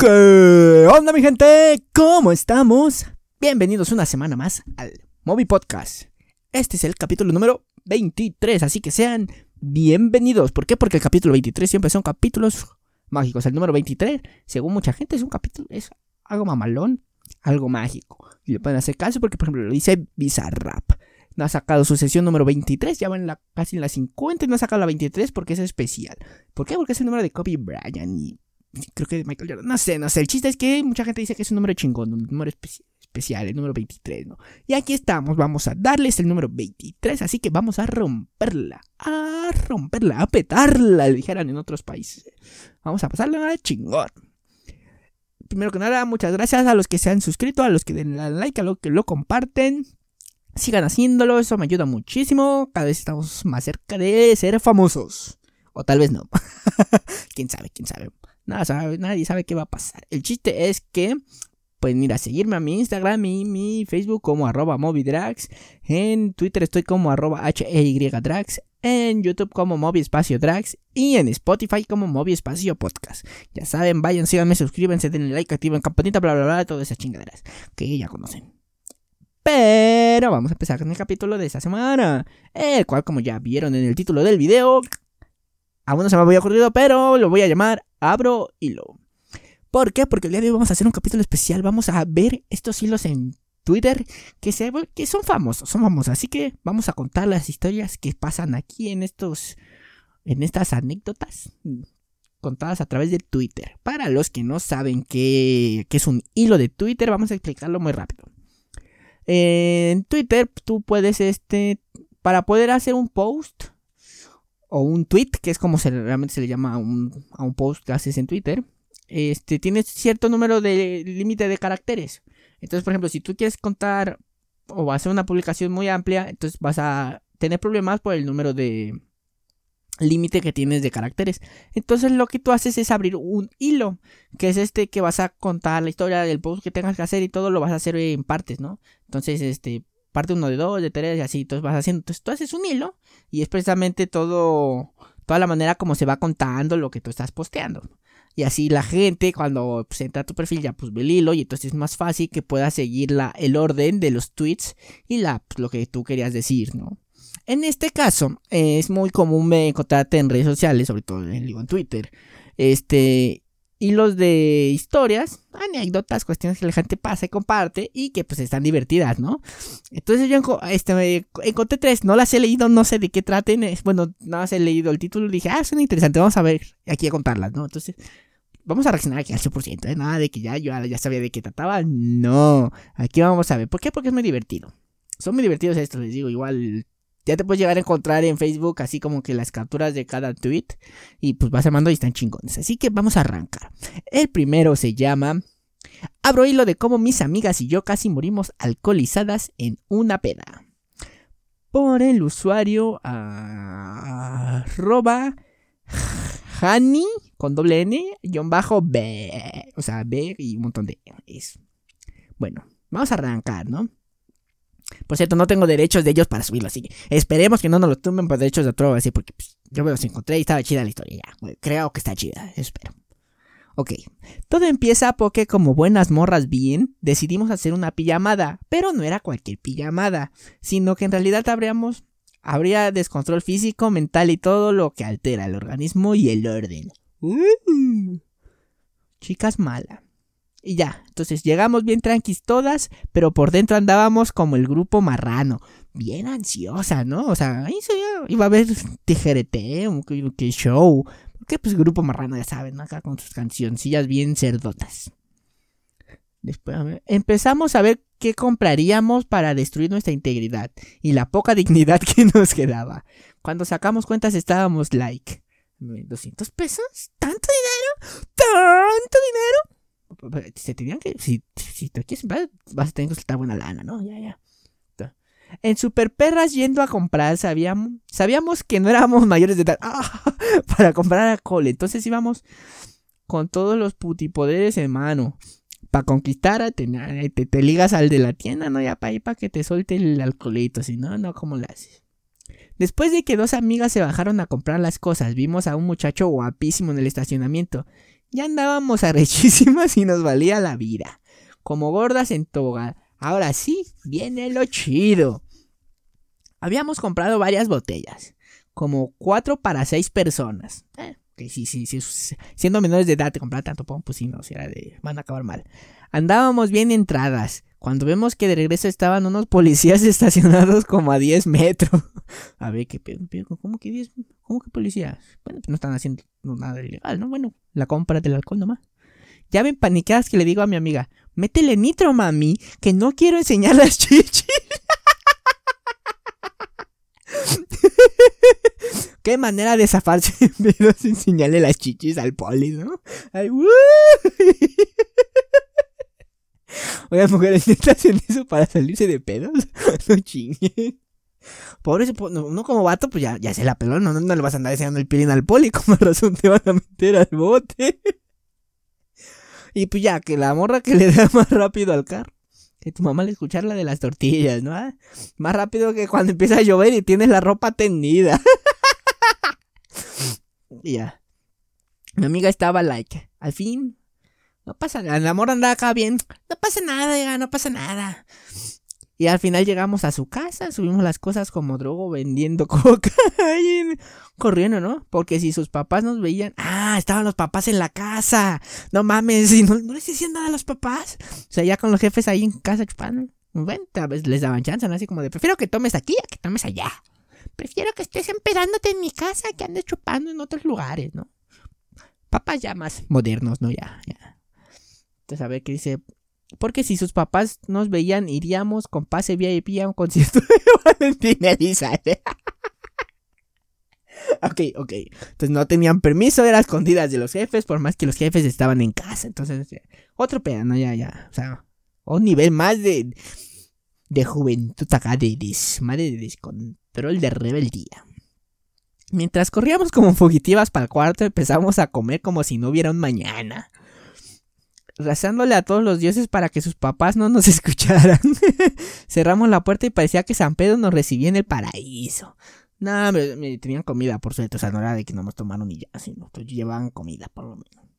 ¿Qué onda mi gente? ¿Cómo estamos? Bienvenidos una semana más al Moby Podcast. Este es el capítulo número 23, así que sean bienvenidos. ¿Por qué? Porque el capítulo 23 siempre son capítulos mágicos. El número 23, según mucha gente, es un capítulo, es algo mamalón, algo mágico. Y le pueden hacer caso porque, por ejemplo, lo dice Bizarrap. No ha sacado su sesión número 23, ya van la, casi en la 50 y no ha sacado la 23 porque es especial. ¿Por qué? Porque es el número de Kobe Bryant y creo que Michael Jordan. No sé, no sé. El chiste es que mucha gente dice que es un número chingón, un número especial, el número 23, ¿no? Y aquí estamos, vamos a darles el número 23, así que vamos a romperla, a romperla, a petarla, le dijeran en otros países. Vamos a pasarla a chingón. Primero que nada, muchas gracias a los que se han suscrito, a los que den like, a los que lo comparten. Sigan haciéndolo, eso me ayuda muchísimo. Cada vez estamos más cerca de ser famosos. O tal vez no. quién sabe, quién sabe. Nada sabe, nadie sabe qué va a pasar. El chiste es que pueden ir a seguirme a mi Instagram y mi Facebook como arroba. En Twitter estoy como arroba HEYDrags. En YouTube como Movi Espacio Drags. Y en Spotify como Movi Espacio Podcast. Ya saben, vayan, síganme, suscríbanse, denle like, activen campanita, bla, bla, bla, todas esas chingaderas que ya conocen. Pero vamos a empezar con el capítulo de esta semana. El cual, como ya vieron en el título del video, aún no se me había ocurrido, pero lo voy a llamar Abro Hilo. ¿Por qué? Porque el día de hoy vamos a hacer un capítulo especial. Vamos a ver estos hilos en Twitter que, se, son famosos, son famosos. Así que vamos a contar las historias que pasan aquí en estos, en estas anécdotas contadas a través de Twitter. Para los que no saben qué, qué es un hilo de Twitter, vamos a explicarlo muy rápido. En Twitter tú puedes, este, para poder hacer un post o un tweet, que es como se, realmente se le llama a un, a un post que haces en Twitter, este, tienes cierto número de límite de caracteres. Entonces, por ejemplo, si tú quieres contar o hacer una publicación muy amplia, entonces vas a tener problemas por el número de límite que tienes de caracteres. Entonces lo que tú haces es abrir un hilo, que es este que vas a contar la historia del post que tengas que hacer y todo lo vas a hacer en partes, ¿no? Entonces, este, parte uno de dos, de tres y así, entonces vas haciendo, entonces tú haces un hilo y es precisamente todo, toda la manera como se va contando lo que tú estás posteando. Y así la gente cuando pues, entra a tu perfil ya pues ve el hilo y entonces es más fácil que puedas seguir la, el orden de los tweets y la, pues, lo que tú querías decir, ¿no? En este caso, es muy común encontrarte en redes sociales, sobre todo en, en Twitter, este, hilos de historias, anécdotas, cuestiones que la gente pasa y comparte y que pues están divertidas, ¿no? Entonces yo este, encontré tres, no las he leído, no sé de qué traten, bueno, nada más he leído el título y dije, ah, son interesantes, vamos a ver aquí a contarlas, ¿no? Entonces, vamos a reaccionar aquí al 100%, ¿eh? Nada de que ya yo ya sabía de qué trataba, no, aquí vamos a ver, ¿por qué? Porque es muy divertido. Son muy divertidos estos, les digo, igual ya te puedes llegar a encontrar en Facebook así como que las capturas de cada tweet y pues vas armando y están chingones. Así que vamos a arrancar. El primero se llama Abro hilo de cómo mis amigas y yo casi morimos alcoholizadas en una peda. Por el usuario arroba Hani con doble N guion bajo B. O sea, B y un montón de es. Bueno, vamos a arrancar, ¿no? Por cierto, no tengo derechos de ellos para subirlo, así que esperemos que no nos lo tumben por derechos de otro, así porque pues, yo me los encontré y estaba chida la historia. Ya, creo que está chida, espero. Ok, todo empieza porque como buenas morras bien, decidimos hacer una pijamada, pero no era cualquier pijamada, sino que en realidad habríamos, habría descontrol físico, mental y todo lo que altera el organismo y el orden. Uh, chicas mala. Y ya, entonces llegamos bien tranquis todas, pero por dentro andábamos como el grupo marrano, bien ansiosa, ¿no? O sea, ahí se iba a haber tijereteo, que show. Porque pues grupo marrano, ya saben, acá con sus cancioncillas bien cerdotas. Después empezamos a ver qué compraríamos para destruir nuestra integridad y la poca dignidad que nos quedaba. Cuando sacamos cuentas estábamos like. ¿200 pesos? ¿Tanto dinero? ¿Tanto dinero? Se tenían que, si, si te quieres vas a tener que soltar buena lana, ¿no? Ya, ya. En Super Perras yendo a comprar, sabíamos, sabíamos que no éramos mayores de edad ¡Ah! para comprar alcohol. Entonces íbamos con todos los putipoderes en mano. Para conquistar, tener, te, te, ligas al de la tienda, ¿no? Ya para para que te suelte el alcoholito. Si no, no, ¿cómo lo haces? Después de que dos amigas se bajaron a comprar las cosas, vimos a un muchacho guapísimo en el estacionamiento Ya andábamos arrechísimas y nos valía la vida. Como gordas en toga. Ahora sí, viene lo chido. Habíamos comprado varias botellas. Como cuatro para seis personas. Eh, que sí, sí, sí. Siendo menores de edad, te comprar tanto, pues sí, no, si era de. van a acabar mal. Andábamos bien entradas. Cuando vemos que de regreso estaban unos policías estacionados como a 10 metros. A ver, ¿qué pedo? ¿Cómo que 10? ¿Cómo que policías? Bueno, no están haciendo nada ilegal, ¿no? Bueno, la compra del alcohol nomás. Ya ven paniqueadas que le digo a mi amiga, métele nitro, mami, que no quiero enseñar las chichis. Qué manera de zafarse pero sin enseñarle las chichis al poli, ¿no? Ay, Oigan, mujeres, ¿están haciendo eso para salirse de pedos? no chinguen. Pobre, uno como vato, pues ya, ya se la peló, no, no, le vas a andar enseñando el pilín al poli, como razón te van a meter al bote. y pues ya, que la morra que le da más rápido al carro. Que tu mamá le escuchar la de las tortillas, ¿no? Ah, más rápido que cuando empieza a llover y tienes la ropa tendida. y ya. Mi amiga estaba like, al fin no pasa nada, el amor anda acá bien. No pasa nada, ya, no pasa nada. Y al final llegamos a su casa, subimos las cosas como drogo vendiendo coca, corriendo, ¿no? Porque si sus papás nos veían, ah, estaban los papás en la casa, no mames, y no, les decían nada a los papás. O sea, ya con los jefes ahí en casa chupando, bueno, a veces les daban chance, ¿no? Así como de, prefiero que tomes aquí a que tomes allá. Prefiero que estés empedándote en mi casa que andes chupando en otros lugares, ¿no? Papás ya más modernos, ¿no? Ya, ya. Entonces, a ver qué dice. Porque si sus papás nos veían, iríamos con pase VIP a un concierto de Valentina Elizalde. ok, ok. Entonces no tenían permiso, eran escondidas de los jefes, por más que los jefes estaban en casa. Entonces, otro pedo, ¿no? Ya, ya. O sea, un nivel más de, de juventud acá, de, de descontrol, de rebeldía. Mientras corríamos como fugitivas para el cuarto, empezamos a comer como si no hubiera un mañana rezándole a todos los dioses para que sus papás no nos escucharan. Cerramos la puerta y parecía que San Pedro nos recibía en el paraíso. No, me, tenían comida, por suerte, o sea, no era de que no nos tomaron ni ya, sino que llevaban comida, por lo menos.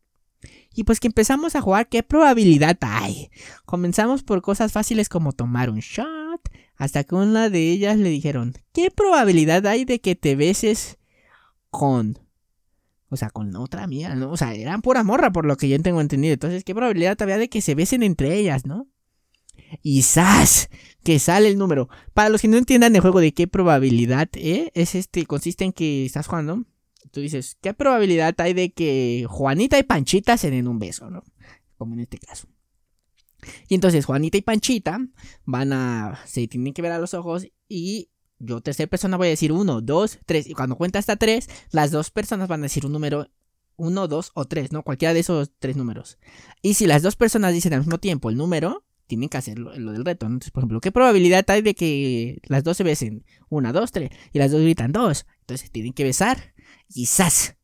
Y pues que empezamos a jugar, ¿qué probabilidad hay? Comenzamos por cosas fáciles como tomar un shot, hasta que una de ellas le dijeron, ¿qué probabilidad hay de que te beses con o sea, con otra amiga, ¿no? O sea, eran pura morra por lo que yo tengo entendido. Entonces, ¿qué probabilidad había de que se besen entre ellas, no? Y ¡zas! Que sale el número. Para los que no entiendan el juego de qué probabilidad ¿eh? es este, consiste en que estás jugando. Tú dices, ¿qué probabilidad hay de que Juanita y Panchita se den un beso, no? Como en este caso. Y entonces Juanita y Panchita van a. se tienen que ver a los ojos y yo, tercera persona, voy a decir uno, dos, tres. Y cuando cuenta hasta tres, las dos personas van a decir un número uno, dos o tres, ¿no? Cualquiera de esos tres números. Y si las dos personas dicen al mismo tiempo el número, tienen que hacer lo, del reto. Entonces, por ejemplo, ¿qué probabilidad hay de que las dos se besen? Una, dos, tres. Y las dos gritan dos. Entonces tienen que besar. Y ¡zas!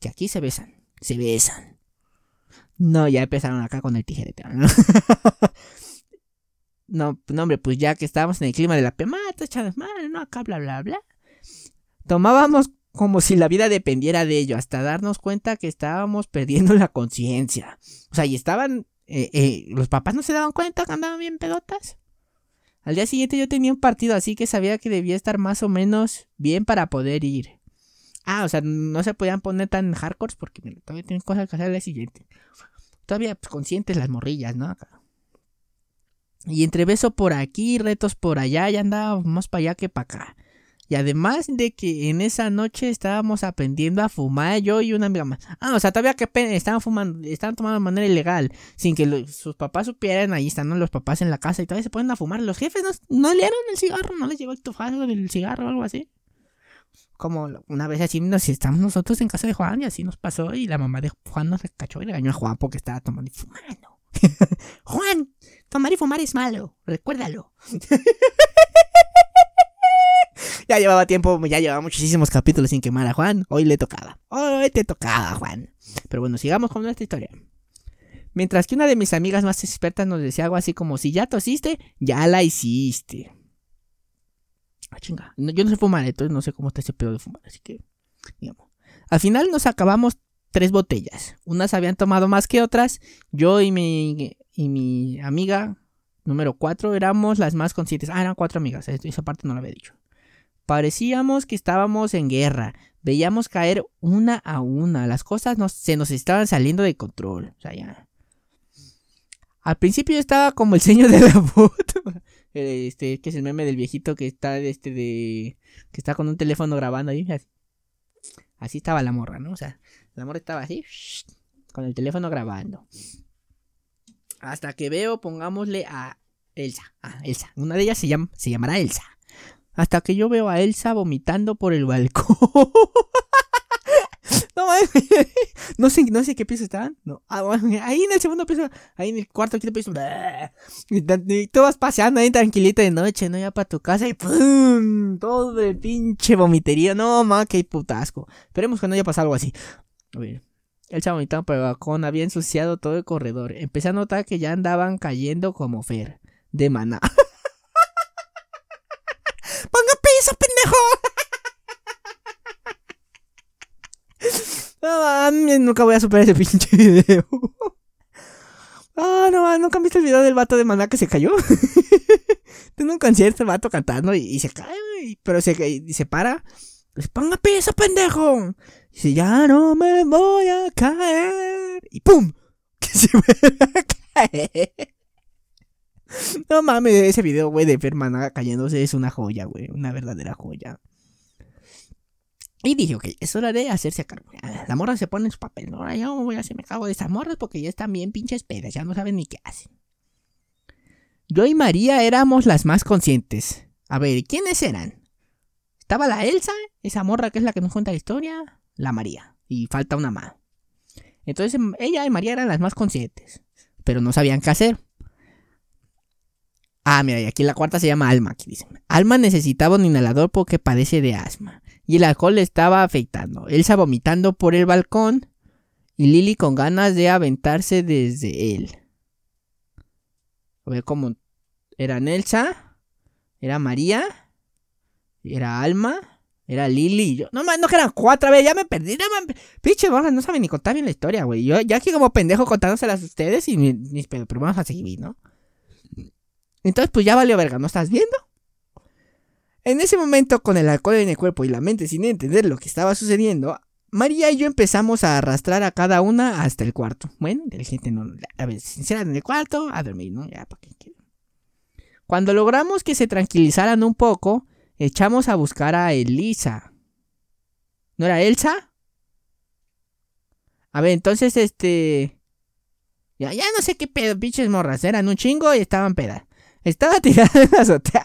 Que aquí se besan. Se besan. No, ya empezaron acá con el tijerete. No, no, hombre, pues ya que estábamos en el clima de la pemata, echadas mal, no, acá, bla, bla, bla. Tomábamos como si la vida dependiera de ello, hasta darnos cuenta que estábamos perdiendo la conciencia. O sea, y estaban. Eh, eh, los papás no se daban cuenta que andaban bien pedotas. Al día siguiente yo tenía un partido, así que sabía que debía estar más o menos bien para poder ir. Ah, o sea, no se podían poner tan hardcore porque todavía tienen cosas que hacer al día siguiente. Todavía pues, conscientes las morrillas, ¿no? Y entre beso por aquí, retos por allá, ya andábamos más para allá que para acá. Y además de que en esa noche estábamos aprendiendo a fumar yo y una amiga más. Ah, o sea, todavía que estaban fumando, estaban tomando de manera ilegal, sin que sus papás supieran, ahí están los papás en la casa y todavía se ponen a fumar. Los jefes no, no leyeron el cigarro, no les llegó el tufazo del cigarro o algo así. Como una vez así nos estamos nosotros en casa de Juan y así nos pasó y la mamá de Juan nos cachó y le regañó a Juan porque estaba tomando y fumando. Juan, tomar y fumar es malo, recuérdalo. ya llevaba tiempo, ya llevaba muchísimos capítulos sin quemar a Juan. Hoy le tocaba. Hoy te tocaba, Juan. Pero bueno, sigamos con nuestra historia. Mientras que una de mis amigas más expertas nos decía algo así como: Si ya tosiste, ya la hiciste. Ah, chinga. yo no sé fumar, entonces no sé cómo está ese pedo de fumar. Así que, digamos. Al final nos acabamos tres botellas. Unas habían tomado más que otras. Yo y mi, y mi amiga número cuatro éramos las más conscientes. Ah, eran cuatro amigas. Esa parte no la había dicho. Parecíamos que estábamos en guerra. Veíamos caer una a una. Las cosas se nos estaban saliendo de control. O sea, ya. Al principio estaba como el señor de la foto. Este, que es el meme del viejito que está este de. que está con un teléfono grabando ahí. Así estaba la morra, ¿no? O sea, la morra estaba así. Con el teléfono grabando. Hasta que veo, pongámosle a Elsa. Ah, Elsa. Una de ellas se, llama, se llamará Elsa. Hasta que yo veo a Elsa vomitando por el balcón. no, no sé, no sé qué piso estaban. No. Ah, ahí en el segundo piso, ahí en el cuarto, quinto piso. Y tú vas paseando ahí tranquilito de noche, ¿no? Ya para tu casa y ¡pum! Todo de pinche vomitería. No, ma, qué putasco. Esperemos que no haya pasado algo así. A ver. El balcón había ensuciado todo el corredor. Empecé a notar que ya andaban cayendo como Fer. De maná. ¡Ponga piso, pendejo! No nunca voy a superar ese pinche video. Ah, no, nunca han visto el video del vato de maná que se cayó. Tiene un concierto el vato cantando y, se cae, pero se, y se para. Pues ponga piso, pendejo. Y ya no me voy a caer. Y ¡pum! Que se vuelve a caer. No mames, ese video, güey, de Fermana cayéndose es una joya, güey. Una verdadera joya. Y dije, ok, es hora de hacerse cargo. La morra se pone en su papel. ¿no? Ahora yo voy a hacerme cargo de esas morras porque ya están bien pinches pedas. Ya no saben ni qué hacen. Yo y María éramos las más conscientes. A ver, ¿quiénes eran? Estaba la Elsa, esa morra que es la que nos cuenta la historia. La María. Y falta una más. Entonces ella y María eran las más conscientes. Pero no sabían qué hacer. Ah, mira, y aquí la cuarta se llama Alma, aquí dicen. Alma necesitaba un inhalador porque padece de asma. Y el alcohol le estaba afectando. Elsa vomitando por el balcón. Y Lily con ganas de aventarse desde él. A ver cómo. Era Elsa. Era María. Era Alma. Era Lily. Yo, no, no que eran cuatro, a ver, ya me perdí. No, Pinche, no saben ni contar bien la historia, güey. Yo ya aquí como pendejo contándoselas a ustedes y mis pero vamos a seguir, ¿no? Entonces, pues ya valió verga, ¿no estás viendo? En ese momento, con el alcohol en el cuerpo y la mente sin entender lo que estaba sucediendo, María y yo empezamos a arrastrar a cada una hasta el cuarto. Bueno, la gente no. A ver, sincera en el cuarto, a dormir, ¿no? Ya, para qué Cuando logramos que se tranquilizaran un poco, echamos a buscar a Elisa. ¿No era Elsa? A ver, entonces, este. Ya, no sé qué pedo, pinches morras. Eran un chingo y estaban pedas. Estaba tirada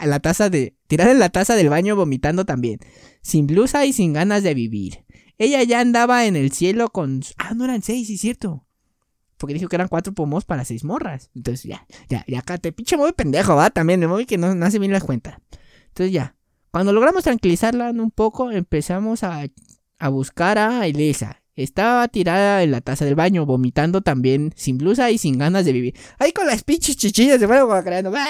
en la, taza de, tirada en la taza del baño vomitando también, sin blusa y sin ganas de vivir. Ella ya andaba en el cielo con... Ah, no eran seis, sí cierto. Porque dijo que eran cuatro pomos para seis morras. Entonces ya, ya, ya acá te pinche muy pendejo, va, también, de móvil que no, no hace bien la cuenta. Entonces ya, cuando logramos tranquilizarla un poco, empezamos a, a buscar a Elisa. Estaba tirada en la taza del baño, vomitando también, sin blusa y sin ganas de vivir. Ahí con las pinches chichillas se fueron creando.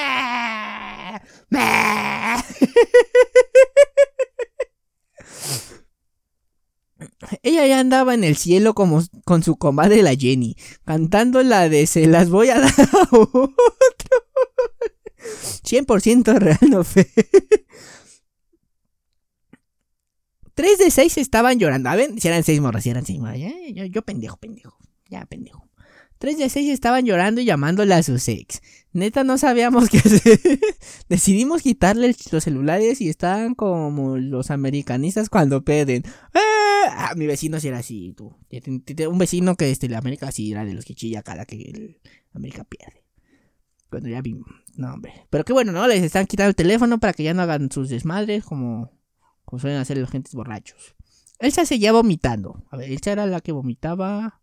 Ella ya andaba en el cielo como con su comadre la Jenny, cantando la de se las voy a dar a otro. 100% real, no fe. Tres de seis estaban llorando. A ver, si eran seis morras, si eran seis morras. Yo, yo, pendejo, pendejo. Ya, pendejo. Tres de seis estaban llorando y llamándole a sus ex. Neta, no sabíamos qué hacer. Decidimos quitarle los celulares y estaban como los americanistas cuando peden. ¡Ah! mi vecino sí era así, tú. Un vecino que este, la América sí era de los que chilla cada que el América pierde. Cuando ya vimos. No, hombre. Pero qué bueno, ¿no? Les están quitando el teléfono para que ya no hagan sus desmadres como como suelen hacer los gentes borrachos. Elsa seguía vomitando. A ver, Elsa era la que vomitaba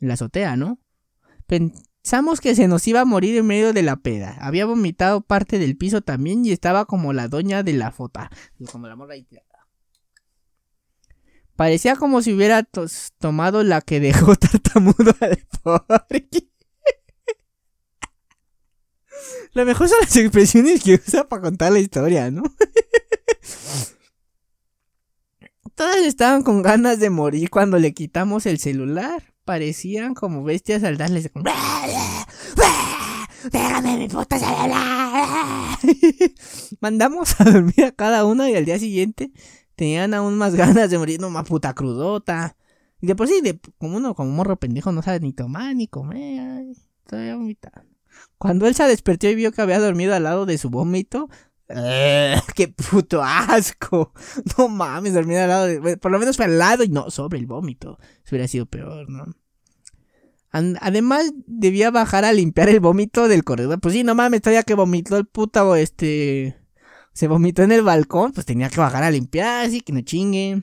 en la azotea, ¿no? Pensamos que se nos iba a morir en medio de la peda. Había vomitado parte del piso también y estaba como la doña de la fota. Como la morra Parecía como si hubiera tomado la que dejó tartamudo al Porky. Lo mejor son las expresiones que usa para contar la historia, ¿no? Todas estaban con ganas de morir cuando le quitamos el celular. Parecían como bestias al darles. ¡Déjame mi puta celular! Mandamos a dormir a cada uno y al día siguiente tenían aún más ganas de morir, no más puta crudota. Y de por sí, de, como uno, como morro pendejo, no sabe ni tomar ni comer. Ay, todavía vomitando. Cuando él se despertó y vio que había dormido al lado de su vómito, ¡Qué puto asco! No mames, dormir al lado de. Por lo menos fue al lado y no sobre el vómito. Eso hubiera sido peor, ¿no? Además, debía bajar a limpiar el vómito del corredor. Pues sí, no mames, todavía que vomitó el puto, este. Se vomitó en el balcón, pues tenía que bajar a limpiar, así que no chingue.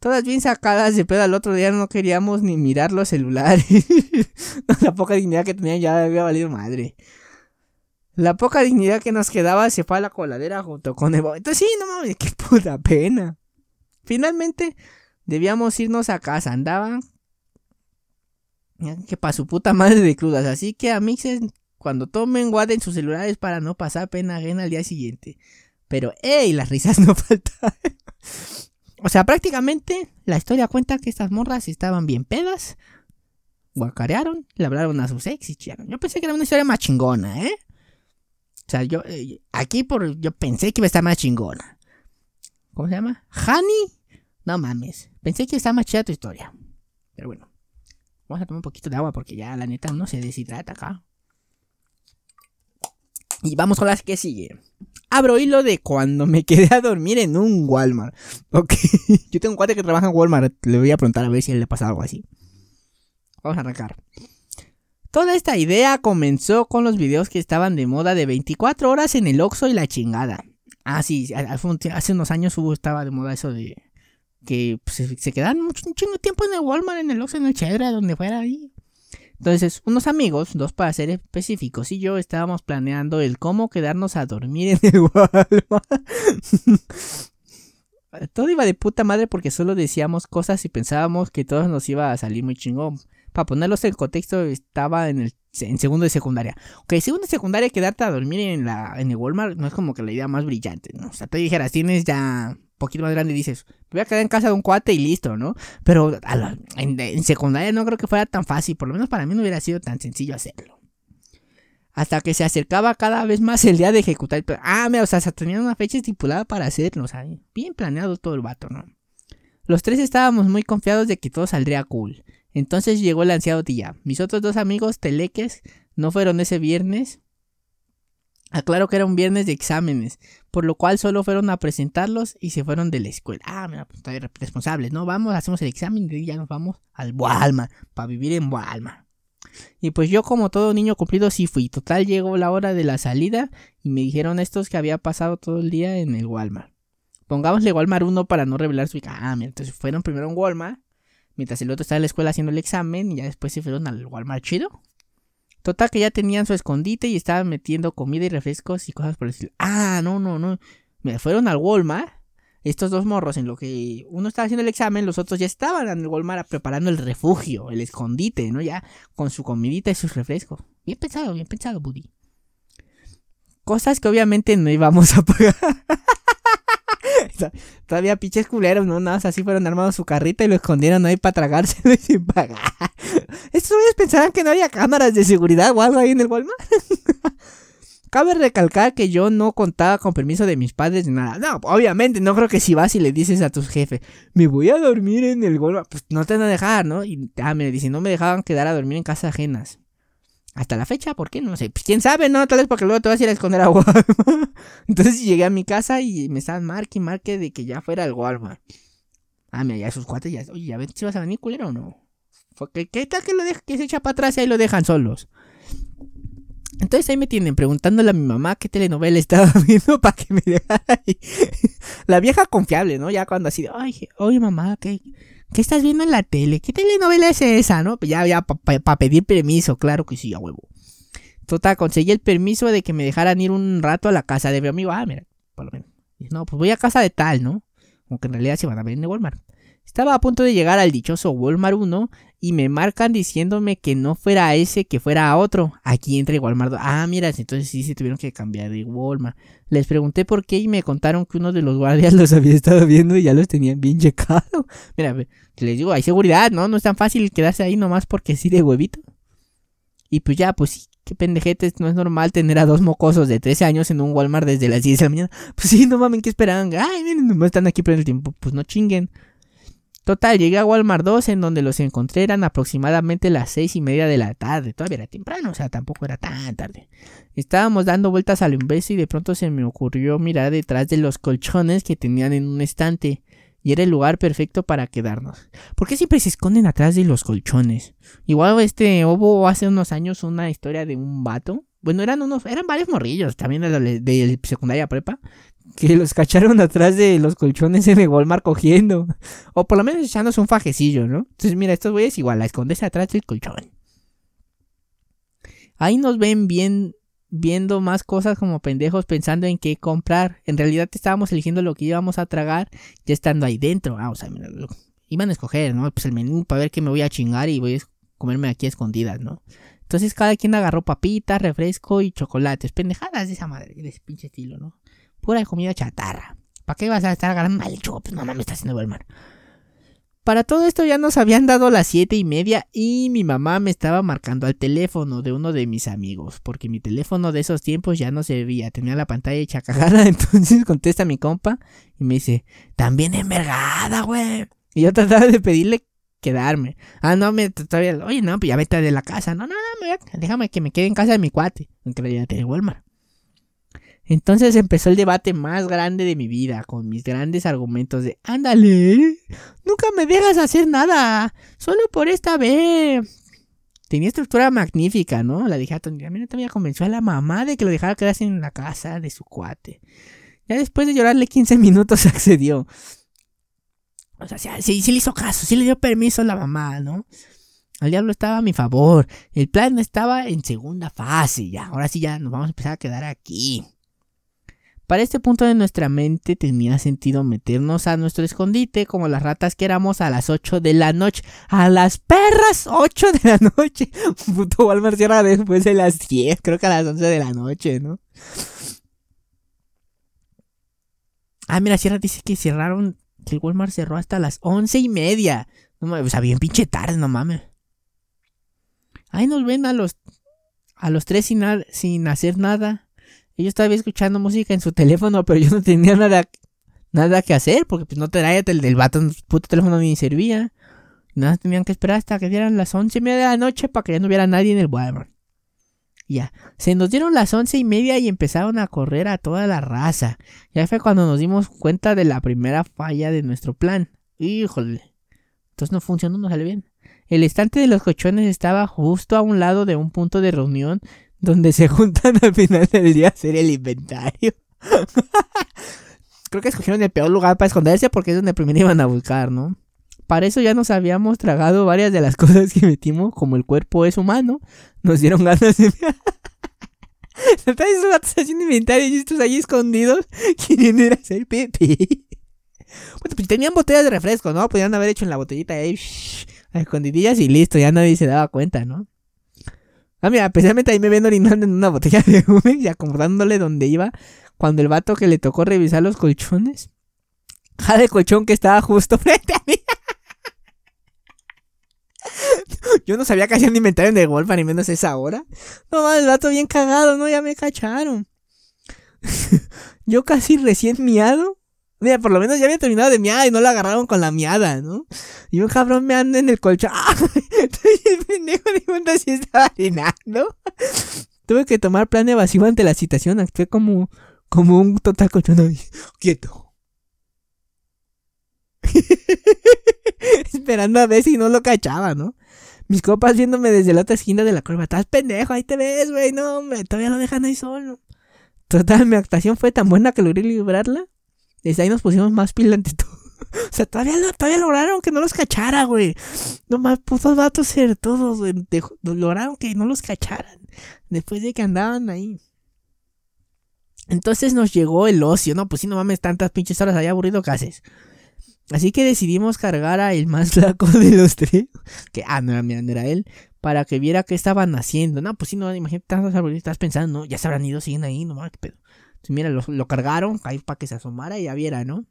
Todas bien sacadas de pedo al otro día no queríamos ni mirar los celulares. la poca dignidad que tenía ya había valido madre. La poca dignidad que nos quedaba se fue a la coladera junto con el vómito. Sí, no mames, qué puta pena. Finalmente, debíamos irnos a casa. Andaban que para su puta madre de crudas. Así que a mixes, cuando tomen, guarden sus celulares para no pasar pena ajena al día siguiente. Pero, ey, las risas no faltan. o sea, prácticamente la historia cuenta que estas morras estaban bien pedas. Guacarearon, le hablaron a sus ex y chillaron. Yo pensé que era una historia más chingona, ¿eh? O sea, yo, eh, aquí por, yo pensé que iba a estar más chingona. ¿Cómo se llama? ¿Hani? No mames. Pensé que estaba más chida tu historia. Pero bueno. Vamos a tomar un poquito de agua porque ya la neta uno se deshidrata acá. Y vamos con las que sigue. Abro hilo de cuando me quedé a dormir en un Walmart. Ok. Yo tengo un cuate que trabaja en Walmart. Le voy a preguntar a ver si le pasa algo así. Vamos a arrancar. Toda esta idea comenzó con los videos que estaban de moda de 24 horas en el Oxxo y la chingada. Ah, sí, hace unos años hubo, estaba de moda eso de que pues, se, quedan mucho, un chingo de tiempo en el Walmart, en el Oxxo, en el Chedra, donde fuera ahí. Entonces, unos amigos, dos para ser específicos, y yo estábamos planeando el cómo quedarnos a dormir en el Walmart. todo iba de puta madre porque solo decíamos cosas y pensábamos que todo nos iba a salir muy chingón para ponerlos en contexto, estaba en el en segundo de secundaria. Ok, segundo de secundaria, quedarte a dormir en, la, en el Walmart no es como que la idea más brillante, ¿no? O sea, te dijeras, tienes ya un poquito más grande y dices, voy a quedar en casa de un cuate y listo, ¿no? Pero en, secundaria no creo que fuera tan fácil, por lo menos para mí no hubiera sido tan sencillo hacerlo. Hasta que se acercaba cada vez más el día de ejecutar el. Ah, o sea, se tenía una fecha estipulada para hacerlo, o sea, bien planeado todo el vato, ¿no? Los tres estábamos muy confiados de que todo saldría cool. Entonces llegó el ansiado día. Mis otros dos amigos teleques no fueron ese viernes. Aclaro que era un viernes de exámenes, por lo cual solo fueron a presentarlos y se fueron de la escuela. Ah, mira, pues responsables, ¿no? Vamos, hacemos el examen y ya nos vamos al Walmart, para vivir en Walmart. Y pues yo como todo niño cumplido sí fui. Total llegó la hora de la salida y me dijeron estos que había pasado todo el día en el Walmart. Pongámosle Walmart 1 para no revelar su... Ah, mira, entonces fueron primero un Walmart Mientras el otro estaba en la escuela haciendo el examen y ya después se fueron al Walmart chido. Total que ya tenían su escondite y estaban metiendo comida y refrescos y cosas por el estilo. Ah, no, no, no. Me fueron al Walmart. Estos dos morros, en lo que uno estaba haciendo el examen, los otros ya estaban en el Walmart preparando el refugio, el escondite, ¿no? Ya con su comidita y sus refrescos. Bien pensado, bien pensado, Buddy. Cosas que obviamente no íbamos a pagar. Todavía pinches culeros, ¿no? Nada más así fueron armados su carrita y lo escondieron ahí para tragárselo y sin pagar. Estos güeyes pensaban que no había cámaras de seguridad o algo ahí en el Walmart. Cabe recalcar que yo no contaba con permiso de mis padres ni nada. No, obviamente, no creo que si vas y le dices a tus jefes, me voy a dormir en el Walmart, pues no te van a dejar, ¿no? Y ah, me dicen, no me dejaban quedar a dormir en casas ajenas. Hasta la fecha, ¿por qué? No sé. Pues quién sabe, ¿no? Tal vez porque luego te vas a ir a esconder a Walmart. Entonces llegué a mi casa y me estaban marque y marque de que ya fuera al Walmart. Ah, mira, ya esos cuates ya. Oye, a ver si vas a venir culero o no. Porque, ¿qué tal que lo deja, que se echa para atrás y ahí lo dejan solos? Entonces ahí me tienen preguntándole a mi mamá qué telenovela estaba viendo para que me dejara ahí. La vieja confiable, ¿no? Ya cuando así, ay, oye mamá, ¿qué, ¿Qué estás viendo en la tele? ¿Qué telenovela es esa, no? Pues ya, ya, para pedir permiso, claro que sí, a huevo. Total, conseguí el permiso de que me dejaran ir un rato a la casa de mi amigo. Ah, mira, por lo menos. No, pues voy a casa de tal, ¿no? Aunque en realidad se van a ver en Walmart. Estaba a punto de llegar al dichoso Walmart 1 y me marcan diciéndome que no fuera ese, que fuera otro. Aquí entra Walmart. Ah, mira, entonces sí se tuvieron que cambiar de Walmart. Les pregunté por qué y me contaron que uno de los guardias los había estado viendo y ya los tenían bien checado. Mira, les digo, hay seguridad, ¿no? No es tan fácil quedarse ahí nomás porque sí de huevito. Y pues ya, pues sí, qué pendejetes, no es normal tener a dos mocosos de 13 años en un Walmart desde las 10 de la mañana. Pues sí, no mames, ¿qué esperaban? Ay, miren, nomás están aquí por el tiempo. Pues no chinguen. Total, llegué a Walmart 2 en donde los encontré eran aproximadamente las seis y media de la tarde. Todavía era temprano, o sea, tampoco era tan tarde. Estábamos dando vueltas al imbécil y de pronto se me ocurrió mirar detrás de los colchones que tenían en un estante. Y era el lugar perfecto para quedarnos. ¿Por qué siempre se esconden atrás de los colchones? Igual este hubo hace unos años una historia de un vato. Bueno, eran unos, eran varios morrillos, también de, de secundaria prepa, que los cacharon atrás de los colchones en el Walmart cogiendo. O por lo menos echándose un fajecillo, ¿no? Entonces, mira, estos güeyes igual, a esconderse atrás del colchón. Ahí nos ven bien, viendo más cosas como pendejos pensando en qué comprar. En realidad estábamos eligiendo lo que íbamos a tragar ya estando ahí dentro. Ah, o sea, iban a escoger, ¿no? Pues el menú para ver qué me voy a chingar y voy a comerme aquí a escondidas, ¿no? Entonces cada quien agarró papitas, refresco y chocolates. Pendejadas de esa madre, de ese pinche estilo, ¿no? Pura comida chatarra. ¿Para qué vas a estar agarrando mal Pues no me está haciendo mal. Para todo esto ya nos habían dado las siete y media y mi mamá me estaba marcando al teléfono de uno de mis amigos, porque mi teléfono de esos tiempos ya no se veía, tenía la pantalla hecha cagada, entonces contesta mi compa y me dice, también envergada, güey. Y yo trataba de pedirle quedarme. Ah, no, me todavía, oye, no, pues ya vete de la casa. No, no, no, déjame que me quede en casa de mi cuate, aunque realidad tiene Walmart. Entonces empezó el debate más grande de mi vida, con mis grandes argumentos de, ándale, nunca me dejas hacer nada, solo por esta vez. Tenía estructura magnífica, ¿no? La dije a Tony, a mí también convenció a la mamá de que lo dejara quedarse en la casa de su cuate. Ya después de llorarle 15 minutos accedió. O sea, sí, sí le hizo caso, sí le dio permiso a la mamá, ¿no? El diablo estaba a mi favor. El plan estaba en segunda fase, ya. Ahora sí ya nos vamos a empezar a quedar aquí. Para este punto de nuestra mente tenía sentido meternos a nuestro escondite como las ratas que éramos a las 8 de la noche. A las perras 8 de la noche. Puto Walmart cierra después de las 10, creo que a las 11 de la noche, ¿no? Ah, mira, Sierra dice que cerraron, que el Walmart cerró hasta las 11 y media. No o sea, bien pinche tarde, no mames. Ahí nos ven a los, a los tres sin, sin hacer nada. Yo estaba escuchando música en su teléfono, pero yo no tenía nada, nada que hacer, porque pues no traía el del vato, puto teléfono ni servía. Nada, tenían que esperar hasta que dieran las once y media de la noche para que ya no hubiera nadie en el Walmart. Ya, se nos dieron las once y media y empezaron a correr a toda la raza. Ya fue cuando nos dimos cuenta de la primera falla de nuestro plan. Híjole. Entonces no funcionó, no sale bien. El estante de los cochones estaba justo a un lado de un punto de reunión donde se juntan al final del día a hacer el inventario. Creo que escogieron el peor lugar para esconderse porque es donde primero iban a buscar, ¿no? Para eso ya nos habíamos tragado varias de las cosas que metimos, como el cuerpo es humano, nos dieron ganas de... Están esos gatos haciendo inventario y estos ahí escondidos queriendo ir a hacer pipí. Bueno, pues tenían botellas de refresco, ¿no? Podían haber hecho en la botellita ahí, a escondidillas y listo, ya nadie se daba cuenta, ¿no? Ah, mira, especialmente ahí me ven orinando en una botella de humo y acomodándole donde iba. Cuando el vato que le tocó revisar los colchones. Jade el colchón que estaba justo frente a mí. Yo no sabía que hacían inventario en el golf ni menos esa hora. No mames, el vato bien cagado, ¿no? Ya me cacharon. Yo casi recién miado Mira, por lo menos ya había terminado de miar y no la agarraron con la miada, ¿no? Y un cabrón me anda en el colchón. ¡Ah! el pendejo de cuenta si estaba harinando. Tuve que tomar plan evasivo ante la situación. Actué como, como un total colchón. Quieto. Esperando a ver si no lo cachaba, ¿no? Mis copas viéndome desde la otra esquina de la curva. Estás pendejo, ahí te ves, güey. No, hombre, todavía lo dejan ahí solo. Total, mi actuación fue tan buena que logré librarla. Desde ahí nos pusimos más pila ante todo. O sea, todavía, todavía lograron que no los cachara, güey. No más putos vatos ser todos, güey. lograron que no los cacharan. Después de que andaban ahí. Entonces nos llegó el ocio, ¿no? Pues si no mames, tantas pinches horas había aburrido que haces. Así que decidimos cargar a el más flaco de los tres. Que, ah, no, mira, no era él. Para que viera qué estaban haciendo. No, pues sí, no, imagínate tantos árboles. Estás pensando, no, ya se habrán ido, siguen ahí, no mames, qué pedo. Entonces, mira, lo, lo cargaron ahí para que se asomara y ya viera, ¿no?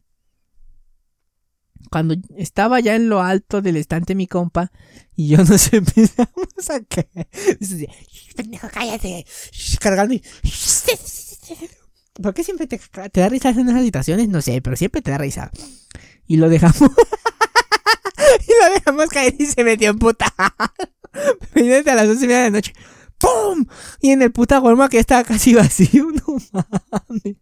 Cuando estaba ya en lo alto del estante mi compa y yo nos empezamos a caer. Pendejo, cállate. Cargando y... ¿Por qué siempre te, te da risa en esas situaciones? No sé, pero siempre te da risa. Y lo dejamos. y lo dejamos caer y se metió en puta. Imagínate a las 12 y media de la noche. ¡Pum! Y en el puta Walmart que estaba casi vacío. No mames.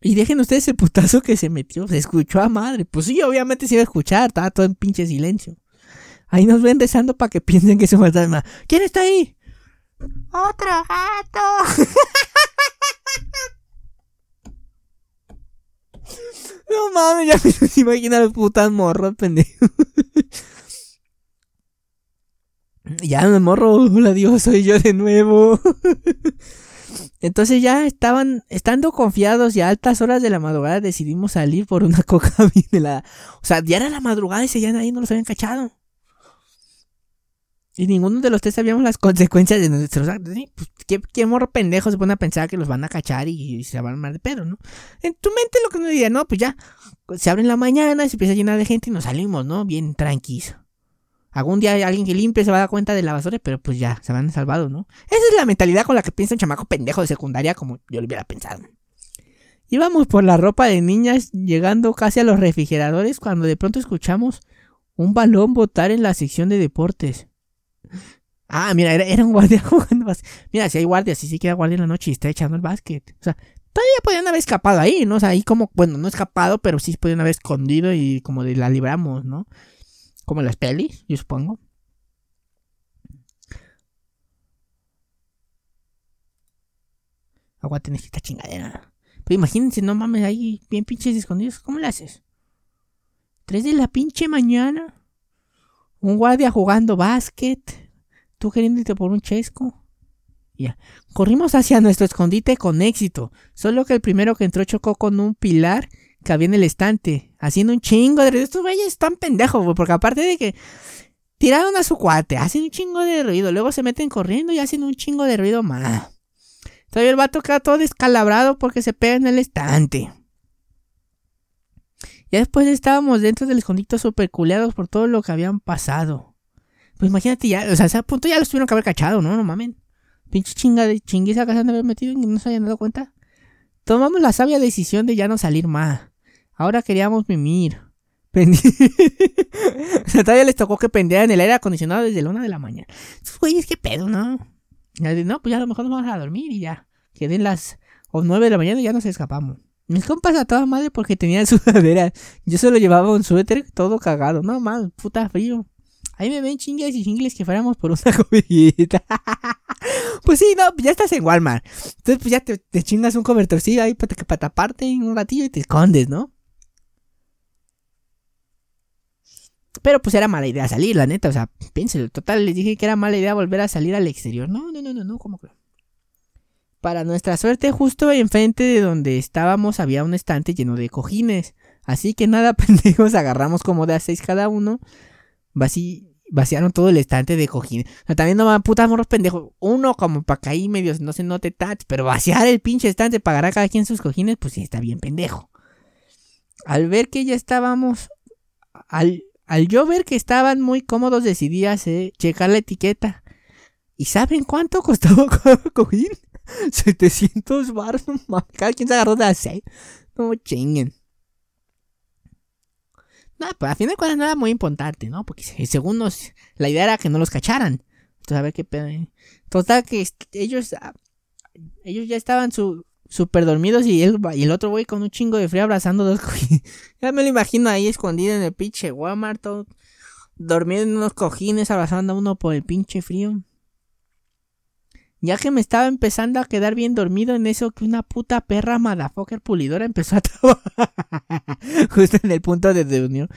Y dejen ustedes el putazo que se metió. Se escuchó a madre. Pues sí, obviamente se iba a escuchar. Estaba todo en pinche silencio. Ahí nos ven rezando para que piensen que es un fantasma. ¿Quién está ahí? ¡Otro gato! no mames, ya me imagino los putas morros, pendejo. Ya me morro, hola Dios, soy yo de nuevo. Entonces ya estaban, estando confiados y a altas horas de la madrugada decidimos salir por una coca la, O sea, ya era la madrugada y seguían ahí, no los habían cachado. Y ninguno de los tres sabíamos las consecuencias de nuestros actos. Pues, ¿qué, morro pendejo se pone a pensar que los van a cachar y, se van a armar de pedo, ¿no? En tu mente lo que uno diría, no, pues ya, se abre en la mañana, se empieza a llenar de gente y nos salimos, ¿no? Bien tranquilos. Algún día alguien que limpie se va a dar cuenta de la basura, pero pues ya, se van salvado, ¿no? Esa es la mentalidad con la que piensa un chamaco pendejo de secundaria, como yo lo hubiera pensado. Íbamos por la ropa de niñas, llegando casi a los refrigeradores, cuando de pronto escuchamos un balón botar en la sección de deportes. Ah, mira, era, un guardia jugando Mira, si hay guardias, si sí queda guardia en la noche y está echando el básquet. O sea, todavía podían haber escapado ahí, ¿no? O sea, ahí como, bueno, no escapado, pero sí podían haber escondido y como de la libramos, ¿no? Como las pelis, yo supongo. Aguanten esta chingadera. Pero imagínense, no mames, ahí bien pinches escondidos. ¿Cómo le haces? Tres de la pinche mañana. Un guardia jugando básquet. Tú queriéndote por un chesco. Ya. Corrimos hacia nuestro escondite con éxito. Solo que el primero que entró chocó con un pilar que había en el estante. Haciendo un chingo de ruido. Estos güeyes están pendejos, porque aparte de que tiraron a su cuate, hacen un chingo de ruido. Luego se meten corriendo y hacen un chingo de ruido más. Todavía el vato queda todo descalabrado porque se pega en el estante. Ya después estábamos dentro del escondito super culeados por todo lo que habían pasado. Pues imagínate ya, o sea, a ese punto ya los tuvieron que haber cachado, ¿no? No mamen. Pinche chinga de chinguiza que se han de haber metido y no se hayan dado cuenta. Tomamos la sabia decisión de ya no salir más. Ahora queríamos mimir. o sea, todavía les tocó que prendieran el aire acondicionado desde la una de la mañana. Esos güeyes, qué pedo, ¿no? No, pues ya a lo mejor nos vamos a dormir y ya. Queden las o nueve de la mañana y ya nos escapamos. Mis compas a toda madre porque tenían sudadera. Yo solo llevaba un suéter todo cagado. No más, puta frío. Ahí me ven chingas y chingles que fuéramos por una comidita. pues sí, no, ya estás en Walmart. Entonces, pues ya te, chingas un cobertorcillo ahí para, para taparte un ratillo y te escondes, ¿no? Pero pues era mala idea salir, la neta. O sea, piénselo. Total, les dije que era mala idea volver a salir al exterior. No, no, no, no, no, ¿cómo creo? Para nuestra suerte, justo enfrente de donde estábamos había un estante lleno de cojines. Así que nada, pendejos, agarramos como de a seis cada uno. vaciaron todo el estante de cojines. O sea, también no van putas morros pendejos. Uno como para caer medio no se note touch. Pero vaciar el pinche estante agarrar cada quien sus cojines, pues sí está bien pendejo. Al ver que ya estábamos. Al, al yo ver que estaban muy cómodos, decidí hacer, checar la etiqueta. ¿Y saben cuánto costaba cada cojín? 700 bars, no Cada quien se agarró de las No chinguen. No, pues a fin de cuentas no era muy importante, ¿no? Porque según nos, la idea era que no los cacharan. Entonces, a ver qué pedo. ¿eh? Total, que ellos, ah, ellos ya estaban su, súper dormidos y, él, y el otro güey con un chingo de frío abrazando dos cojines. ya me lo imagino ahí escondido en el pinche Walmart, todo, dormido en unos cojines, abrazando a uno por el pinche frío. Ya que me estaba empezando a quedar bien dormido en eso que una puta perra motherfucker pulidora empezó a trabajar. Justo en el punto de reunión.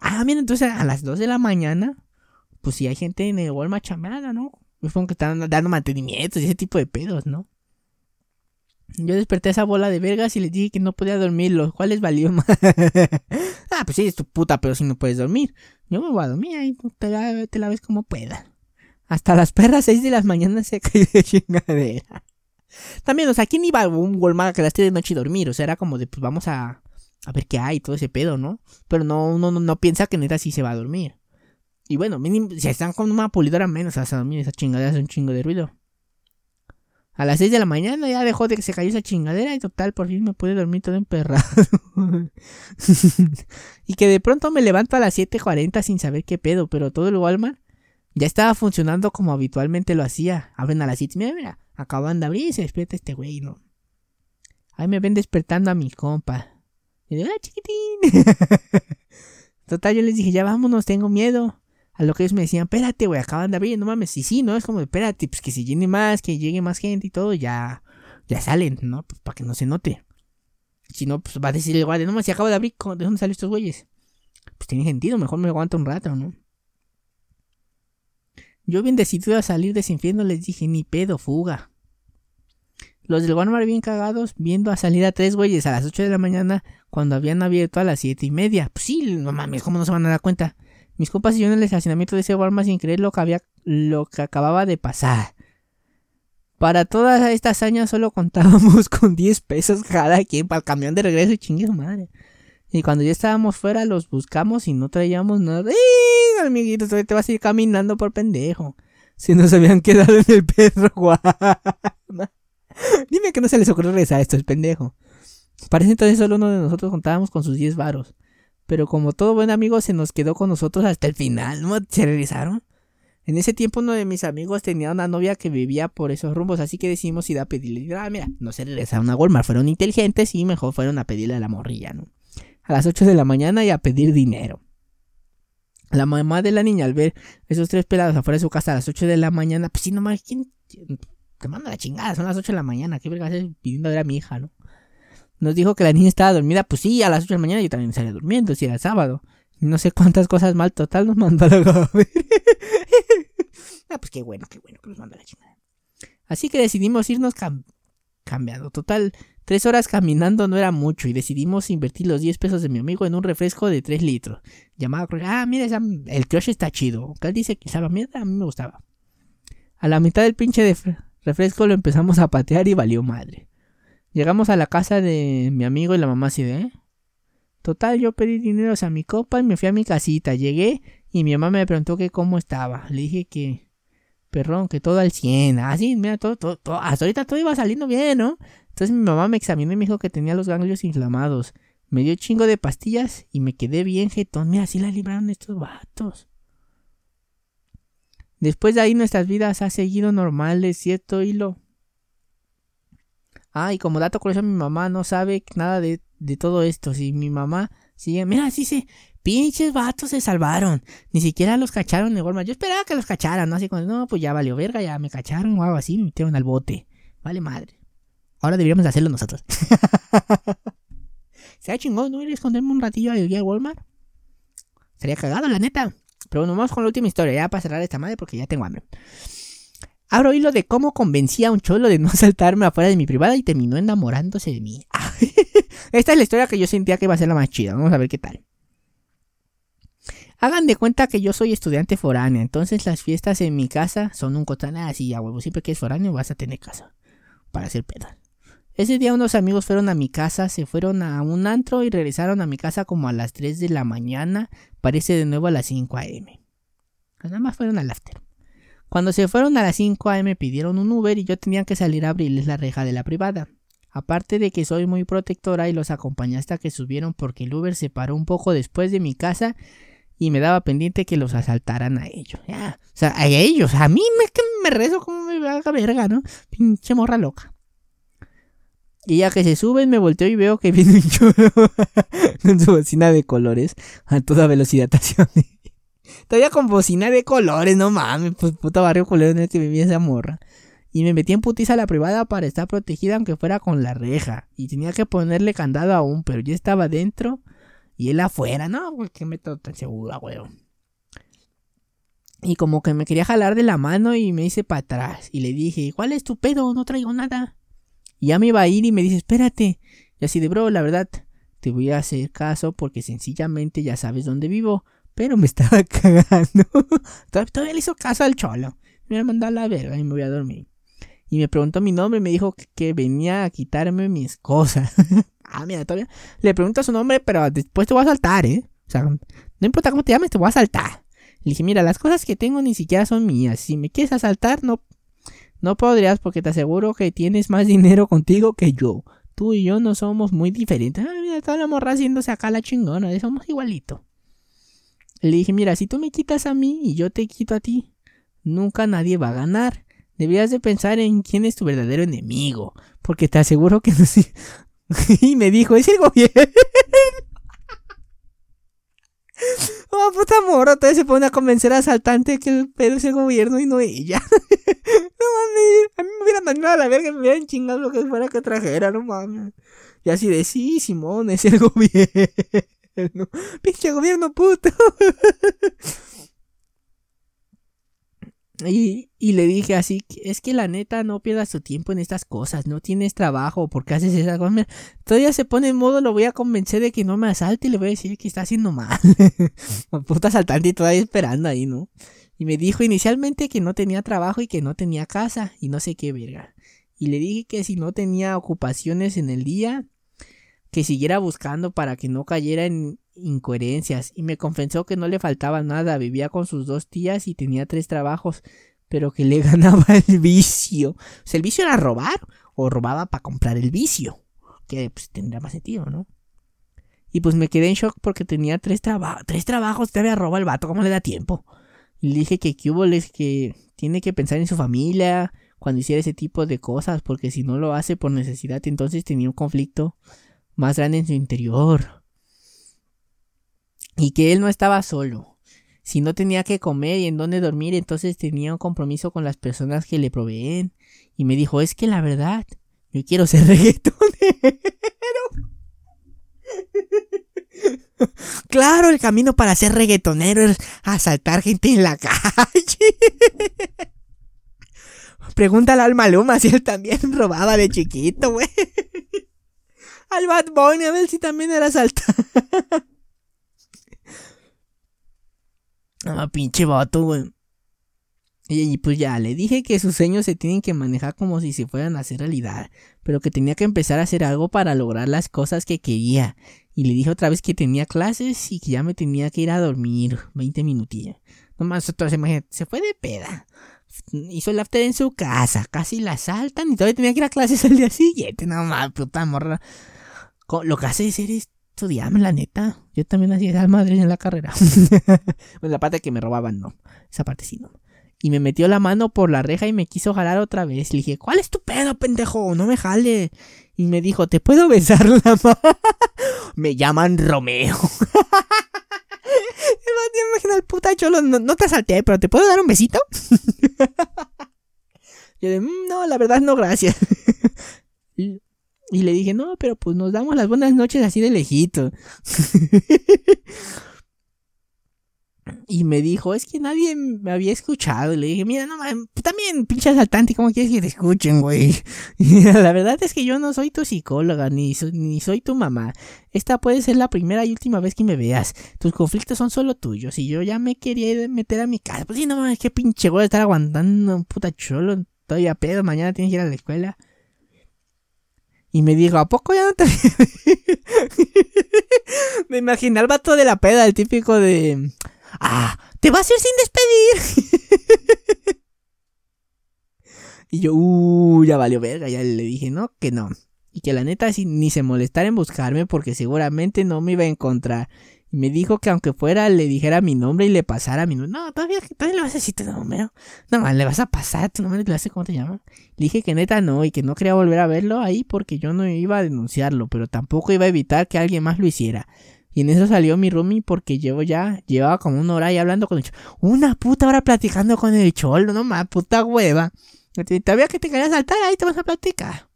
Ah, mira, entonces a las 2 de la mañana, pues si hay gente en el Walmart chamada, ¿no? Supongo que están dando mantenimientos y ese tipo de pedos, ¿no? Yo desperté a esa bola de vergas y les dije que no podía dormir, los cuales valió más. ah, pues sí, es tu puta, pero si no puedes dormir. Yo me voy a dormir ahí, te la, ves como pueda. Hasta las perras 6 de las mañanas se cae de chingadera. También, o sea, ¿quién iba a un Walmart a las 3 de noche y dormir? O sea, era como de, pues vamos a, a ver qué hay, todo ese pedo, ¿no? Pero no, no, no, piensa que neta sí se va a dormir. Y bueno, si están con una pulidora menos, a dormir esa chingadera hace un chingo de ruido. A las 6 de la mañana ya dejó de que se cayó esa chingadera y total, por fin me pude dormir todo emperrado. y que de pronto me levanto a las 7.40 sin saber qué pedo, pero todo el Walmart ya estaba funcionando como habitualmente lo hacía. Abren a las 7, mira, mira, acaban de abrir y se despierta este güey, ¿no? Ahí me ven despertando a mi compa. Y digo, ¡ah, chiquitín! Total, yo les dije, ya vámonos, tengo miedo. A lo que ellos me decían, espérate, güey, acaban de abrir, no mames. Y sí, ¿no? Es como, espérate, pues que si llene más, que llegue más gente y todo, ya, ya salen, ¿no? Pues para que no se note. Si no, pues va a decir igual, no mames, si acabo de abrir, ¿de dónde salen estos güeyes? Pues tiene sentido, mejor me aguanto un rato, ¿no? Yo bien decidido a salir de ese infierno les dije, ni pedo, fuga. Los del Walmart bien cagados, viendo a salir a tres güeyes a las 8 de la mañana cuando habían abierto a las siete y media. Pues sí, no mames, ¿cómo no se van a dar cuenta? Mis compas y yo en el estacionamiento de ese Walmart sin creer lo que había, lo que acababa de pasar. Para todas estas años solo contábamos con 10 pesos cada quien para el camión de regreso y chingue su madre. Y cuando ya estábamos fuera, los buscamos y no traíamos nada. ¡Eh, amiguitos! Te vas a ir caminando por pendejo. Si nos habían quedado en el perro, Dime que no se les ocurre regresar a esto, es pendejo. Parece entonces solo uno de nosotros contábamos con sus 10 varos. Pero como todo buen amigo se nos quedó con nosotros hasta el final, ¿no? ¿Se regresaron? En ese tiempo uno de mis amigos tenía una novia que vivía por esos rumbos, así que decidimos ir a pedirle. Ah, mira, no se regresaron a Walmart, fueron inteligentes y mejor fueron a pedirle a la morrilla, ¿no? a las 8 de la mañana y a pedir dinero. La mamá de la niña al ver esos tres pelados afuera de su casa a las 8 de la mañana, pues sí, nomás, ¿quién te manda la chingada? Son las 8 de la mañana, ¿qué verga haces pidiendo a ver a mi hija, no? Nos dijo que la niña estaba dormida, pues sí, a las 8 de la mañana yo también salía durmiendo, si era sábado. No sé cuántas cosas mal, total, nos mandó a la Ah, pues qué bueno, qué bueno que nos mandó la chingada. Así que decidimos irnos cambiando. Total, Tres horas caminando no era mucho y decidimos invertir los 10 pesos de mi amigo en un refresco de 3 litros. Llamado, ah, mira, el crush está chido. Él dice que sabe mierda, a mí me gustaba. A la mitad del pinche de refresco lo empezamos a patear y valió madre. Llegamos a la casa de mi amigo y la mamá así de, ¿eh? Total, yo pedí dinero a mi copa y me fui a mi casita. Llegué y mi mamá me preguntó que cómo estaba. Le dije que, perrón, que todo al 100. Así, ah, mira, todo, todo, todo, hasta ahorita todo iba saliendo bien, ¿no? Entonces mi mamá me examinó y me dijo que tenía los ganglios inflamados. Me dio chingo de pastillas y me quedé bien jetón. Mira, así la libraron estos vatos. Después de ahí nuestras vidas ha seguido normales, cierto hilo. Ah, y como dato curioso, mi mamá no sabe nada de, de todo esto. Si mi mamá sigue, mira, así se, pinches vatos se salvaron. Ni siquiera los cacharon de Walmart. Yo esperaba que los cacharan, ¿no? Así como, no, pues ya valió verga, ya me cacharon o algo así, me metieron al bote. Vale madre. Ahora deberíamos hacerlo nosotros. Sería chingón, ¿no? Ir a esconderme un ratillo al Walmart. Sería cagado, la neta. Pero bueno, vamos con la última historia, ya para cerrar esta madre porque ya tengo hambre. Abro hilo de cómo convencí a un cholo de no saltarme afuera de mi privada y terminó enamorándose de mí. Esta es la historia que yo sentía que iba a ser la más chida. Vamos a ver qué tal. Hagan de cuenta que yo soy estudiante foráneo, entonces las fiestas en mi casa son un cotana así, a huevo. Siempre que es foráneo vas a tener casa para hacer pedas. Ese día unos amigos fueron a mi casa, se fueron a un antro y regresaron a mi casa como a las 3 de la mañana, parece de nuevo a las 5 a.m. Pues nada más fueron al after. Cuando se fueron a las 5 a.m. pidieron un Uber y yo tenía que salir a abrirles la reja de la privada. Aparte de que soy muy protectora y los acompañé hasta que subieron porque el Uber se paró un poco después de mi casa y me daba pendiente que los asaltaran a ellos. o sea, a ellos, a mí me, me rezo como me haga verga, ¿no? Pinche morra loca. Y ya que se suben, me volteo y veo que viene un chulo con su bocina de colores a toda velocidad. Todavía con bocina de colores, no mames, pues puta barrio culero en el que vivía esa morra. Y me metí en putiza a la privada para estar protegida aunque fuera con la reja. Y tenía que ponerle candado aún, pero yo estaba dentro y él afuera. No, güey, que meto tan segura, weón. Y como que me quería jalar de la mano y me hice para atrás. Y le dije, ¿cuál es tu pedo? No traigo nada. Y ya me iba a ir y me dice, espérate. Y así de, bro, la verdad, te voy a hacer caso porque sencillamente ya sabes dónde vivo. Pero me estaba cagando. Todavía le hizo caso al cholo. Me voy a mandar la verga y me voy a dormir. Y me preguntó mi nombre y me dijo que, venía a quitarme mis cosas. ah, mira, todavía. Le pregunto su nombre, pero después te voy a saltar, ¿eh? O sea, no importa cómo te llames, te voy a saltar. Le dije, mira, las cosas que tengo ni siquiera son mías. Si me quieres asaltar, no, no podrías porque te aseguro que tienes más dinero contigo que yo. Tú y yo no somos muy diferentes. Ah, mira, toda la morra acá la chingona. Somos igualito. Le dije, mira, si tú me quitas a mí y yo te quito a ti, nunca nadie va a ganar. Debías de pensar en quién es tu verdadero enemigo. Porque te aseguro que no sé. y me dijo, es el gobierno. Oh, puta morra, todavía se pone a convencer al asaltante que el pedo es el gobierno y no ella. no mames, a mí me hubieran mandado a la verga, me hubieran chingado lo que fuera que trajera, no mames. Y así de, sí, Simón, es el gobierno. Pinche gobierno puto. Y, y, le dije así, es que la neta no pierdas tu tiempo en estas cosas, no tienes trabajo, porque haces esas cosas? Todavía se pone en modo, lo voy a convencer de que no me asalte y le voy a decir que está haciendo mal. Puta asaltante y todavía esperando ahí, ¿no? Y me dijo inicialmente que no tenía trabajo y que no tenía casa y no sé qué verga. Y le dije que si no tenía ocupaciones en el día, que siguiera buscando para que no cayera en incoherencias y me confesó que no le faltaba nada, vivía con sus dos tías y tenía tres trabajos, pero que le ganaba el vicio. O sea, el vicio era robar o robaba para comprar el vicio, que pues, tendría más sentido, ¿no? Y pues me quedé en shock porque tenía tres, trabajos tres trabajos, te había robado el vato, ¿cómo le da tiempo? Y le dije que que hubo es que tiene que pensar en su familia cuando hiciera ese tipo de cosas, porque si no lo hace por necesidad, entonces tenía un conflicto más grande en su interior. Y que él no estaba solo. Si no tenía que comer y en dónde dormir, entonces tenía un compromiso con las personas que le proveen. Y me dijo, es que la verdad, yo quiero ser reggaetonero. claro, el camino para ser reggaetonero es asaltar gente en la calle. Pregúntale al Maluma si él también robaba de chiquito, güey al Bad Bunny a ver si también era asaltado. ah, pinche vato, güey. Y, pues ya, le dije que sus sueños se tienen que manejar como si se fueran a hacer realidad, pero que tenía que empezar a hacer algo para lograr las cosas que quería. Y le dije otra vez que tenía clases y que ya me tenía que ir a dormir 20 minutillos. Nomás, entonces, imagínate, se fue de peda. Hizo el after en su casa, casi la saltan y todavía tenía que ir a clases al día siguiente. No más, puta morra. Lo que hace es ser estudiarme, la neta. Yo también hacía al madre en la carrera. bueno, la parte que me robaban, no. Esa parte sí, no. Y me metió la mano por la reja y me quiso jalar otra vez. Le dije, ¿cuál es tu pedo, pendejo? No me jale. Y me dijo, ¿te puedo besar la mano? me llaman Romeo. Imagina el puta cholo, no, te asalté, pero ¿te puedo dar un besito? Yo de, mm, no, la verdad no, gracias. Y le dije, no, pero pues nos damos las buenas noches así de lejito. y me dijo, es que nadie me había escuchado. Y le dije, mira, no, también pinche asaltante, ¿cómo quieres que te escuchen, güey? la verdad es que yo no soy tu psicóloga, ni, ni soy tu mamá. Esta puede ser la primera y última vez que me veas. Tus conflictos son solo tuyos. Y yo ya me quería meter a mi casa. Pues sí, no mames, qué pinche güey estar aguantando puta cholo. Todavía pedo, mañana tienes que ir a la escuela. Y me dijo, ¿a poco ya no te... me imaginé al vato de la peda, el típico de... Ah, te vas a ir sin despedir. y yo, uh, ya valió verga, ya le dije, no, que no. Y que la neta ni se molestara en buscarme porque seguramente no me iba a encontrar. Y me dijo que aunque fuera le dijera mi nombre y le pasara mi número. No, todavía, todavía le vas a decir tu número. No, le vas a pasar tu número y le vas a cómo te llamas. Le dije que neta no y que no quería volver a verlo ahí porque yo no iba a denunciarlo, pero tampoco iba a evitar que alguien más lo hiciera. Y en eso salió mi roomie porque llevo ya, llevaba como una hora ahí hablando con el cholo. Una puta hora platicando con el cholo, no más, puta hueva. Todavía que te querías saltar, ahí te vas a platicar.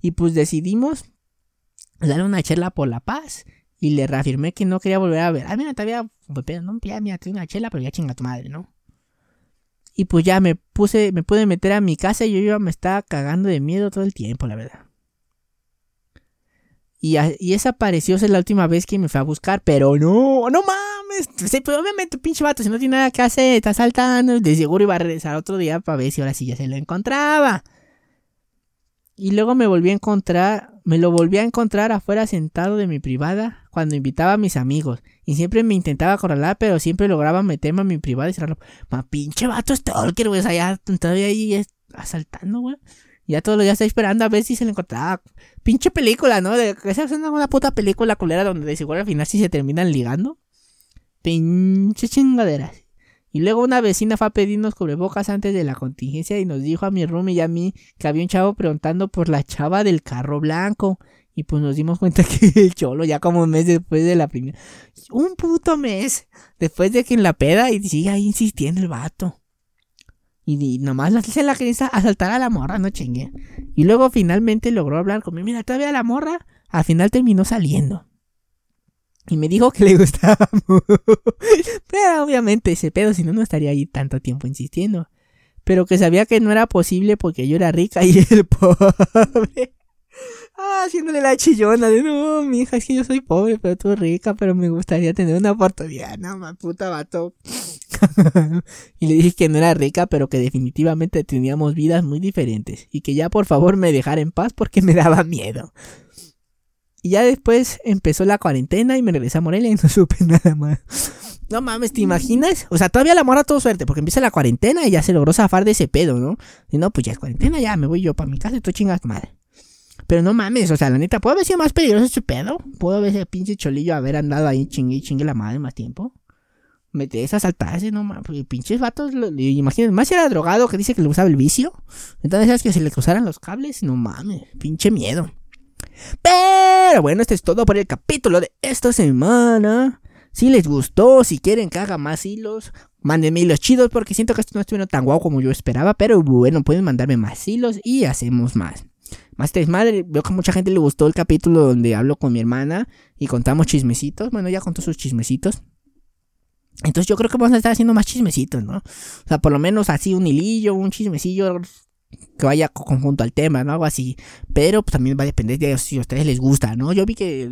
Y pues decidimos darle una charla por la paz. Y le reafirmé que no quería volver a ver. Ah, mira, todavía, no, ya, mira, tengo una chela, pero ya chinga tu madre, ¿no? Y pues ya me puse, me pude meter a mi casa y yo me estaba cagando de miedo todo el tiempo, la verdad. Y, y esa pareció ser la última vez que me fue a buscar, pero no, no mames. Sí, pues obviamente, pinche vato, si no tiene nada que hacer, está saltando, de seguro iba a regresar otro día para ver si ahora sí ya se lo encontraba. Y luego me volví a encontrar, me lo volví a encontrar afuera sentado de mi privada cuando invitaba a mis amigos. Y siempre me intentaba acorralar, pero siempre lograba meterme a mi privada y cerrarlo. Ma pinche vato stalker, güey. O sea, todavía ahí asaltando, güey. Ya todos los días está esperando a ver si se le encontraba. Pinche película, ¿no? De, esa es una puta película culera donde de seguro al final sí se terminan ligando. Pinche chingaderas. Y luego una vecina fue a pedirnos cubrebocas antes de la contingencia y nos dijo a mi room y a mí que había un chavo preguntando por la chava del carro blanco. Y pues nos dimos cuenta que el cholo ya como un mes después de la primera... Un puto mes después de que en la peda y sigue ahí insistiendo el vato. Y, nomás se la quería asaltar a la morra, no chingue. Y luego finalmente logró hablar conmigo. Mira, todavía la morra al final terminó saliendo. Y me dijo que le gustaba Pero obviamente ese pedo, si no, no estaría ahí tanto tiempo insistiendo. Pero que sabía que no era posible porque yo era rica y él pobre. Ah, haciéndole la chillona de no, mi hija, es que yo soy pobre, pero tú rica, pero me gustaría tener una oportunidad. No, ma puta vato. y le dije que no era rica, pero que definitivamente teníamos vidas muy diferentes. Y que ya por favor me dejara en paz porque me daba miedo. Y ya después empezó la cuarentena y me regresé a Morelia y no supe nada más. No mames, ¿te imaginas? O sea, todavía la mora todo suerte, porque empieza la cuarentena y ya se logró zafar de ese pedo, ¿no? Y no, pues ya es cuarentena, ya me voy yo para mi casa y tú chingas madre. Pero no mames, o sea, la neta, ¿puedo haber sido más peligroso ese pedo? ¿Puedo haber ese pinche cholillo haber andado ahí chingue chingue la madre más tiempo? Mete esas saltarse, no mames, pinches vatos, imagínate, más si era drogado que dice que le usaba el vicio. Entonces, ¿sabes que se le cruzaran los cables? No mames, pinche miedo. Pero bueno, esto es todo por el capítulo de esta semana. Si les gustó, si quieren que haga más hilos, mándenme hilos chidos porque siento que esto no estuvo tan guau como yo esperaba. Pero bueno, pueden mandarme más hilos y hacemos más. Más madre, veo que mucha gente le gustó el capítulo donde hablo con mi hermana y contamos chismecitos. Bueno, ya contó sus chismecitos. Entonces yo creo que vamos a estar haciendo más chismecitos, ¿no? O sea, por lo menos así un hilillo, un chismecillo que vaya conjunto al tema, ¿no? Algo así. Pero pues, también va a depender de si a ustedes les gusta, ¿no? Yo vi que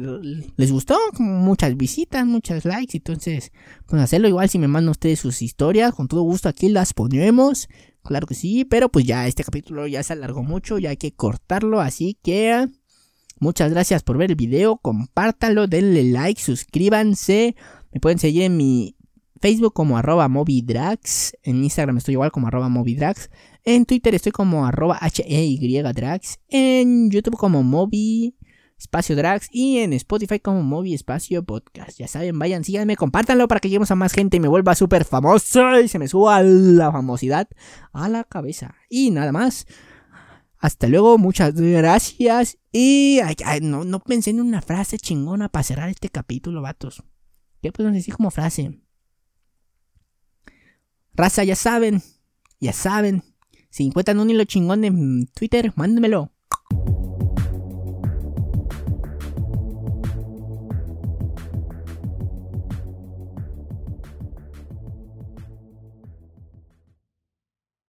les gustó, muchas visitas, muchos likes, entonces, pues hacerlo igual si me mandan ustedes sus historias, con todo gusto aquí las ponemos. Claro que sí, pero pues ya este capítulo ya se alargó mucho, ya hay que cortarlo, así que muchas gracias por ver el video, compártanlo, denle like, suscríbanse, me pueden seguir en mi Facebook como arroba movidrax, en Instagram estoy igual como arroba movidrax, en Twitter estoy como arroba H-E-Y-Drax. En YouTube como Moby Espacio Drax. Y en Spotify como Moby Espacio Podcast. Ya saben, vayan, síganme, compártanlo para que lleguemos a más gente y me vuelva súper famoso y se me suba la famosidad a la cabeza. Y nada más. Hasta luego, muchas gracias. Y no, no pensé en una frase chingona para cerrar este capítulo, vatos. ¿Qué podemos decir como frase? Raza, ya saben, ya saben, si encuentran un hilo chingón en Twitter, mándenmelo.